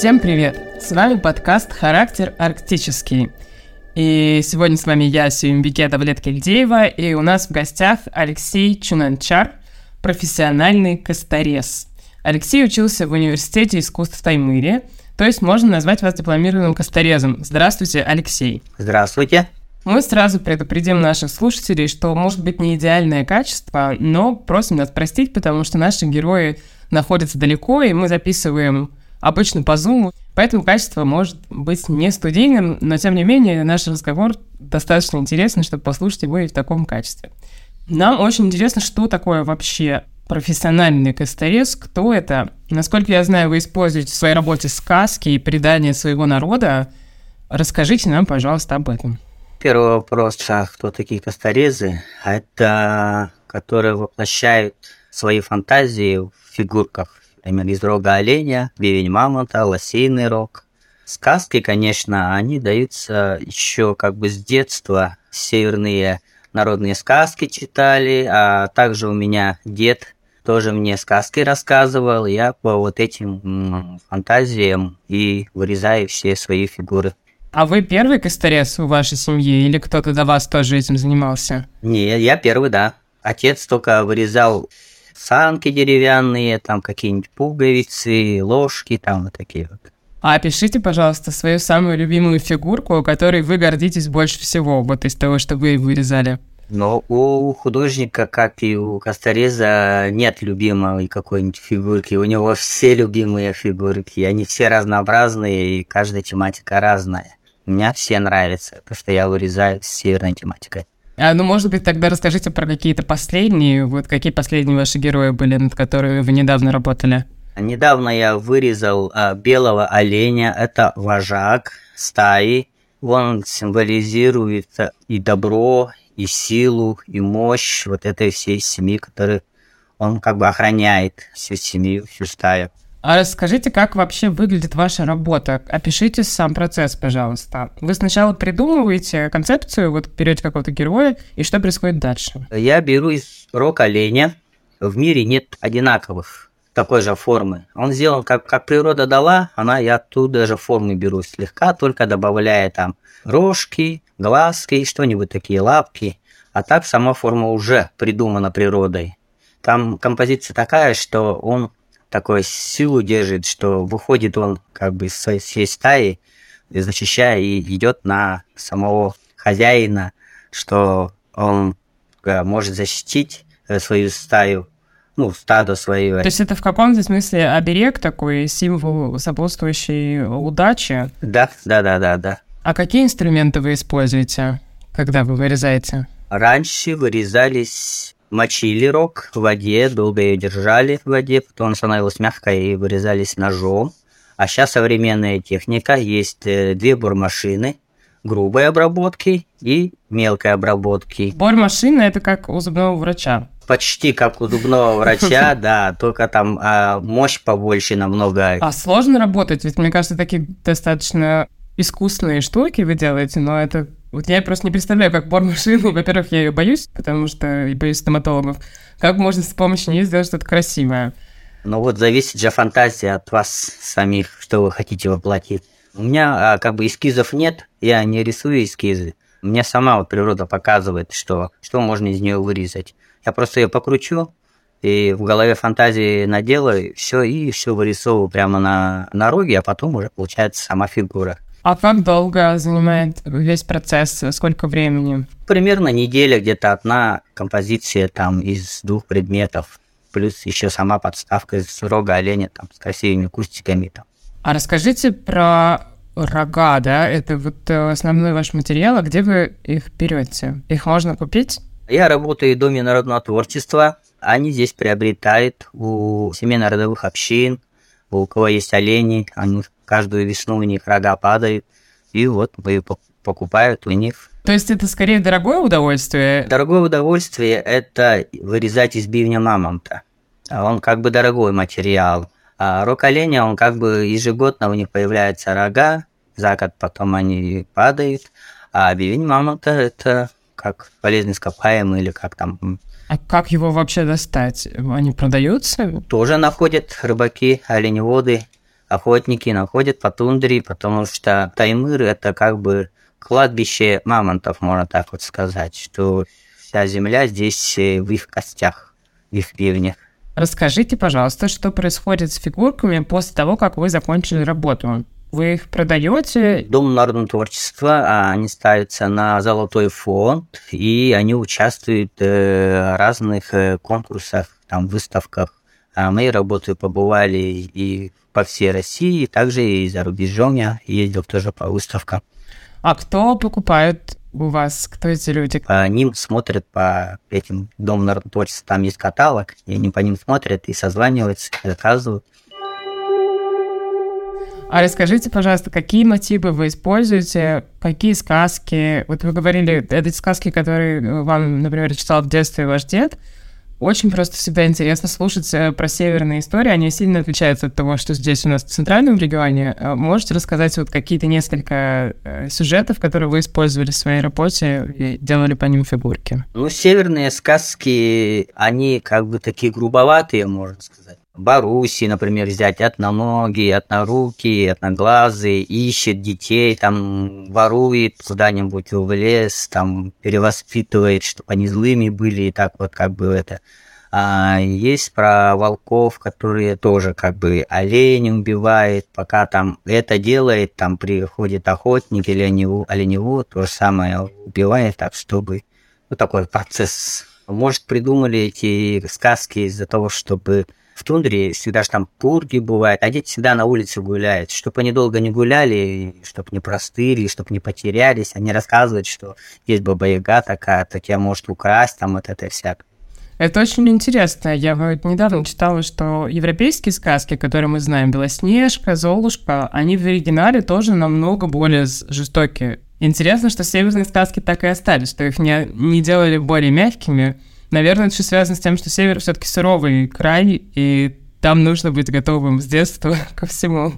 Всем привет! С вами подкаст «Характер арктический». И сегодня с вами я, Сюмбике Давлет-Кельдеева, и у нас в гостях Алексей Чунанчар, профессиональный косторез. Алексей учился в Университете искусств в Таймыре, то есть можно назвать вас дипломированным косторезом. Здравствуйте, Алексей. Здравствуйте. Мы сразу предупредим наших слушателей, что может быть не идеальное качество, но просим нас простить, потому что наши герои находятся далеко, и мы записываем обычно по Zoom, поэтому качество может быть не студийным, но тем не менее наш разговор достаточно интересный, чтобы послушать его и в таком качестве. Нам очень интересно, что такое вообще профессиональный косторез, кто это. Насколько я знаю, вы используете в своей работе сказки и предания своего народа. Расскажите нам, пожалуйста, об этом. Первый вопрос, а кто такие косторезы? Это которые воплощают свои фантазии в фигурках. Например, из рога оленя, бивень мамонта, лосиный рог. Сказки, конечно, они даются еще как бы с детства. Северные народные сказки читали, а также у меня дед тоже мне сказки рассказывал. Я по вот этим фантазиям и вырезаю все свои фигуры. А вы первый косторез у вашей семьи или кто-то до вас тоже этим занимался? Не, я первый, да. Отец только вырезал санки деревянные, там какие-нибудь пуговицы, ложки, там вот такие вот. А опишите, пожалуйста, свою самую любимую фигурку, которой вы гордитесь больше всего, вот из того, что вы вырезали. Но у художника, как и у Костореза, нет любимой какой-нибудь фигурки. У него все любимые фигурки. Они все разнообразные, и каждая тематика разная. Мне все нравятся, потому что я вырезаю с северной тематикой. А, ну, может быть, тогда расскажите про какие-то последние, вот какие последние ваши герои были, над которыми вы недавно работали? Недавно я вырезал а, белого оленя, это вожак стаи. Он символизирует и добро, и силу, и мощь вот этой всей семьи, которую он как бы охраняет всю семью, всю стаю. А расскажите, как вообще выглядит ваша работа? Опишите сам процесс, пожалуйста. Вы сначала придумываете концепцию, вот берете какого-то героя, и что происходит дальше? Я беру из рог оленя. В мире нет одинаковых такой же формы. Он сделан, как, как природа дала, она я оттуда же формы беру слегка, только добавляя там рожки, глазки, что-нибудь такие, лапки. А так сама форма уже придумана природой. Там композиция такая, что он такой силу держит, что выходит он как бы из своей, стаи, защищая и идет на самого хозяина, что он э, может защитить э, свою стаю, ну, стадо свое. То есть это в каком-то смысле оберег такой, символ, сопутствующий удаче? Да, да, да, да, да. А какие инструменты вы используете, когда вы вырезаете? Раньше вырезались мочили рог в воде, долго ее держали в воде, потом она становилась мягкой и вырезались ножом. А сейчас современная техника, есть э, две бормашины, грубой обработки и мелкой обработки. Бормашина это как у зубного врача. Почти как у зубного врача, да, только там а, мощь побольше намного. А сложно работать? Ведь мне кажется, такие достаточно искусственные штуки вы делаете, но это вот я просто не представляю, как бормашину, во-первых, я ее боюсь, потому что я боюсь стоматологов. Как можно с помощью нее сделать что-то красивое? Ну вот зависит же фантазия от вас самих, что вы хотите воплотить. У меня а, как бы эскизов нет, я не рисую эскизы. Мне сама вот природа показывает, что, что можно из нее вырезать. Я просто ее покручу, и в голове фантазии наделаю, все, и все вырисовываю прямо на, на роге, а потом уже получается сама фигура. А как долго занимает весь процесс? Сколько времени? Примерно неделя, где-то одна композиция там из двух предметов. Плюс еще сама подставка из рога оленя там с красивыми кустиками там. А расскажите про рога, да? Это вот э, основной ваш материал, а где вы их берете? Их можно купить? Я работаю в Доме народного творчества. Они здесь приобретают у семейно-родовых общин, у кого есть олени, они каждую весну у них рога падают, и вот вы покупают у них. То есть это скорее дорогое удовольствие? Дорогое удовольствие – это вырезать из бивня мамонта. Он как бы дорогой материал. А рог оленя, он как бы ежегодно у них появляются рога, за год потом они падают. А бивень мамонта – это как полезный ископаемый или как там а как его вообще достать? Они продаются? Тоже находят рыбаки, оленеводы охотники находят по тундре, потому что Таймыр это как бы кладбище мамонтов, можно так вот сказать, что вся земля здесь э, в их костях, в их пивнях. Расскажите, пожалуйста, что происходит с фигурками после того, как вы закончили работу? Вы их продаете? Дом народного творчества, а они ставятся на золотой фонд, и они участвуют э, в разных э, конкурсах, там, выставках. А мои работы побывали и по всей России, также и за рубежом я ездил тоже по выставкам. А кто покупает у вас? Кто эти люди? По ним смотрят по этим Дом народного творчества, там есть каталог, и они по ним смотрят и созваниваются, заказывают. А расскажите, пожалуйста, какие мотивы вы используете, какие сказки? Вот вы говорили, это сказки, которые вам, например, читал в детстве ваш дед. Очень просто всегда интересно слушать э, про северные истории. Они сильно отличаются от того, что здесь у нас в центральном регионе. А можете рассказать вот какие-то несколько э, сюжетов, которые вы использовали в своей работе и делали по ним фигурки? Ну, северные сказки, они как бы такие грубоватые, можно сказать. Баруси, например, взять одноногий, однорукий, одноглазый, ищет детей, там ворует куда-нибудь в лес, там перевоспитывает, чтобы они злыми были, и так вот как бы это. А есть про волков, которые тоже как бы олень убивает, пока там это делает, там приходит охотник или оленеву то же самое убивает, так чтобы ну, такой процесс. Может, придумали эти сказки из-за того, чтобы в тундре всегда же там пурги бывают, а дети всегда на улице гуляют. Чтобы они долго не гуляли, чтобы не простыли, чтобы не потерялись. Они рассказывают, что есть баба-яга такая, так я может украсть, там вот это всякое. Это очень интересно. Я вот недавно читала, что европейские сказки, которые мы знаем, Белоснежка, Золушка, они в оригинале тоже намного более жестокие. Интересно, что северные сказки так и остались, что их не, не делали более мягкими, Наверное, это еще связано с тем, что север все-таки суровый край, и там нужно быть готовым с детства ко всему.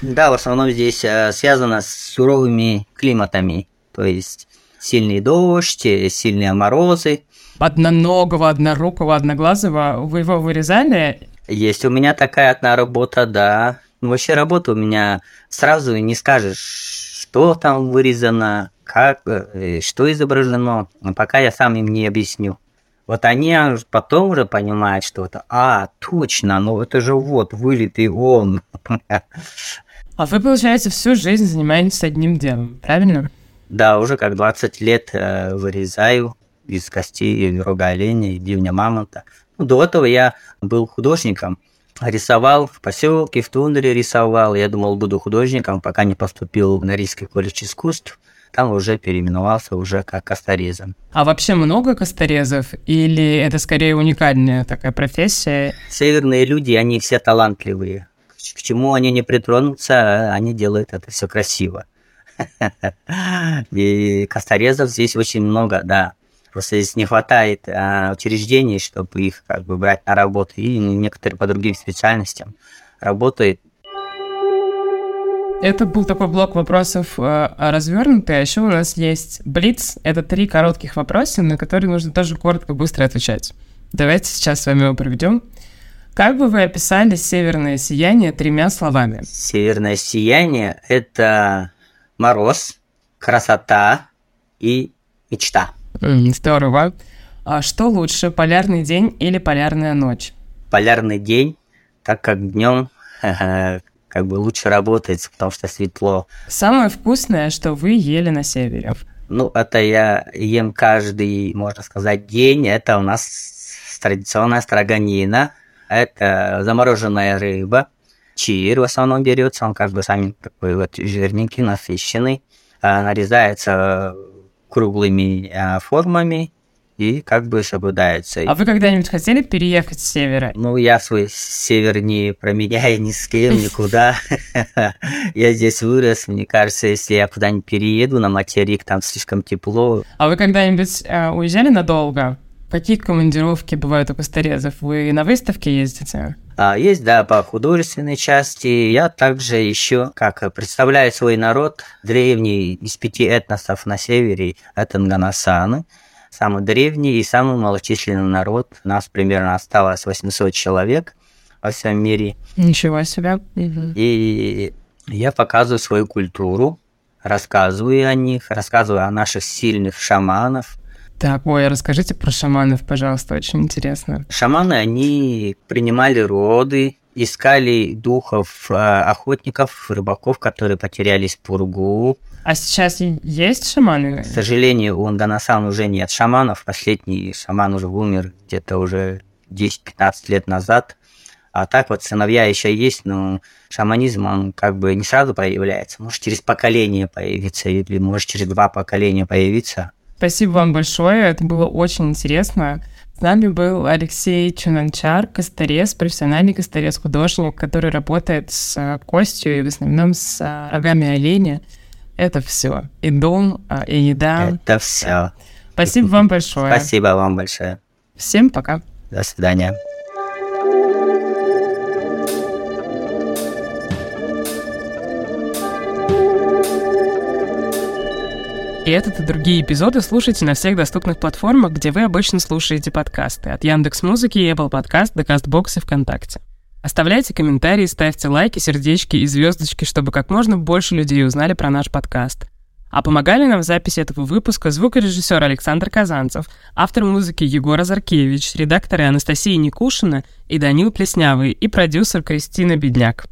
Да, в основном здесь э, связано с суровыми климатами, то есть сильный дождь, э, сильные морозы. Одноногого, однорукого, одноглазого вы его вырезали? Есть у меня такая одна работа, да. Ну, вообще работа у меня сразу не скажешь, что там вырезано, как, э, что изображено, пока я сам им не объясню. Вот они потом уже понимают, что это, а, точно, ну это же вот, вылитый он. А вы, получается, всю жизнь занимаетесь одним делом, правильно? Да, уже как 20 лет э, вырезаю из костей рога оленя и бивня мамонта. Ну, до этого я был художником, рисовал в поселке, в тундре рисовал. Я думал, буду художником, пока не поступил в Норильский колледж искусств там уже переименовался уже как косторезом. А вообще много косторезов или это скорее уникальная такая профессия? Северные люди, они все талантливые. К чему они не притронутся, они делают это все красиво. И косторезов здесь очень много, да. Просто здесь не хватает а, учреждений, чтобы их как бы брать на работу. И некоторые по другим специальностям работают это был такой блок вопросов э, развернутый, а еще у нас есть Блиц. Это три коротких вопроса, на которые нужно тоже коротко, быстро отвечать. Давайте сейчас с вами его проведем. Как бы вы описали северное сияние тремя словами? Северное сияние – это мороз, красота и мечта. Mm, здорово. А что лучше, полярный день или полярная ночь? Полярный день, так как днем как бы лучше работает, потому что светло. Самое вкусное, что вы ели на севере? Ну, это я ем каждый, можно сказать, день. Это у нас традиционная строганина. Это замороженная рыба. Чир в основном берется, он как бы сами такой вот жирненький, насыщенный. А, нарезается круглыми а, формами и как бы соблюдается. А вы когда-нибудь хотели переехать с севера? Ну, я свой север не променяю ни с кем, никуда. Я здесь вырос, мне кажется, если я куда-нибудь перееду на материк, там слишком тепло. А вы когда-нибудь э, уезжали надолго? Какие командировки бывают у косторезов? Вы на выставке ездите? А, есть, да, по художественной части. Я также еще, как представляю свой народ, древний из пяти этносов на севере, это Нганасаны самый древний и самый малочисленный народ. Нас примерно осталось 800 человек. во всем мире. Ничего себе. И я показываю свою культуру, рассказываю о них, рассказываю о наших сильных шаманов. Так, ой, расскажите про шаманов, пожалуйста, очень интересно. Шаманы, они принимали роды, искали духов э, охотников, рыбаков, которые потерялись в пургу. А сейчас есть шаманы? К сожалению, у Анганасан уже нет шаманов. Последний шаман уже умер где-то уже 10-15 лет назад. А так вот сыновья еще есть, но шаманизм, он как бы не сразу проявляется. Может, через поколение появиться, или может, через два поколения появиться. Спасибо вам большое, это было очень интересно. С нами был Алексей Чунанчар, косторез, профессиональный косторез-художник, который работает с э, костью и в основном с э, рогами оленя. Это все. И дом, э, и еда. Это все. Спасибо вам большое. Спасибо вам большое. Всем пока. До свидания. И этот и другие эпизоды слушайте на всех доступных платформах, где вы обычно слушаете подкасты. От Яндекс Музыки, Apple Podcast до Castbox и ВКонтакте. Оставляйте комментарии, ставьте лайки, сердечки и звездочки, чтобы как можно больше людей узнали про наш подкаст. А помогали нам в записи этого выпуска звукорежиссер Александр Казанцев, автор музыки Егор Азаркевич, редакторы Анастасия Никушина и Данил Плеснявый и продюсер Кристина Бедняк.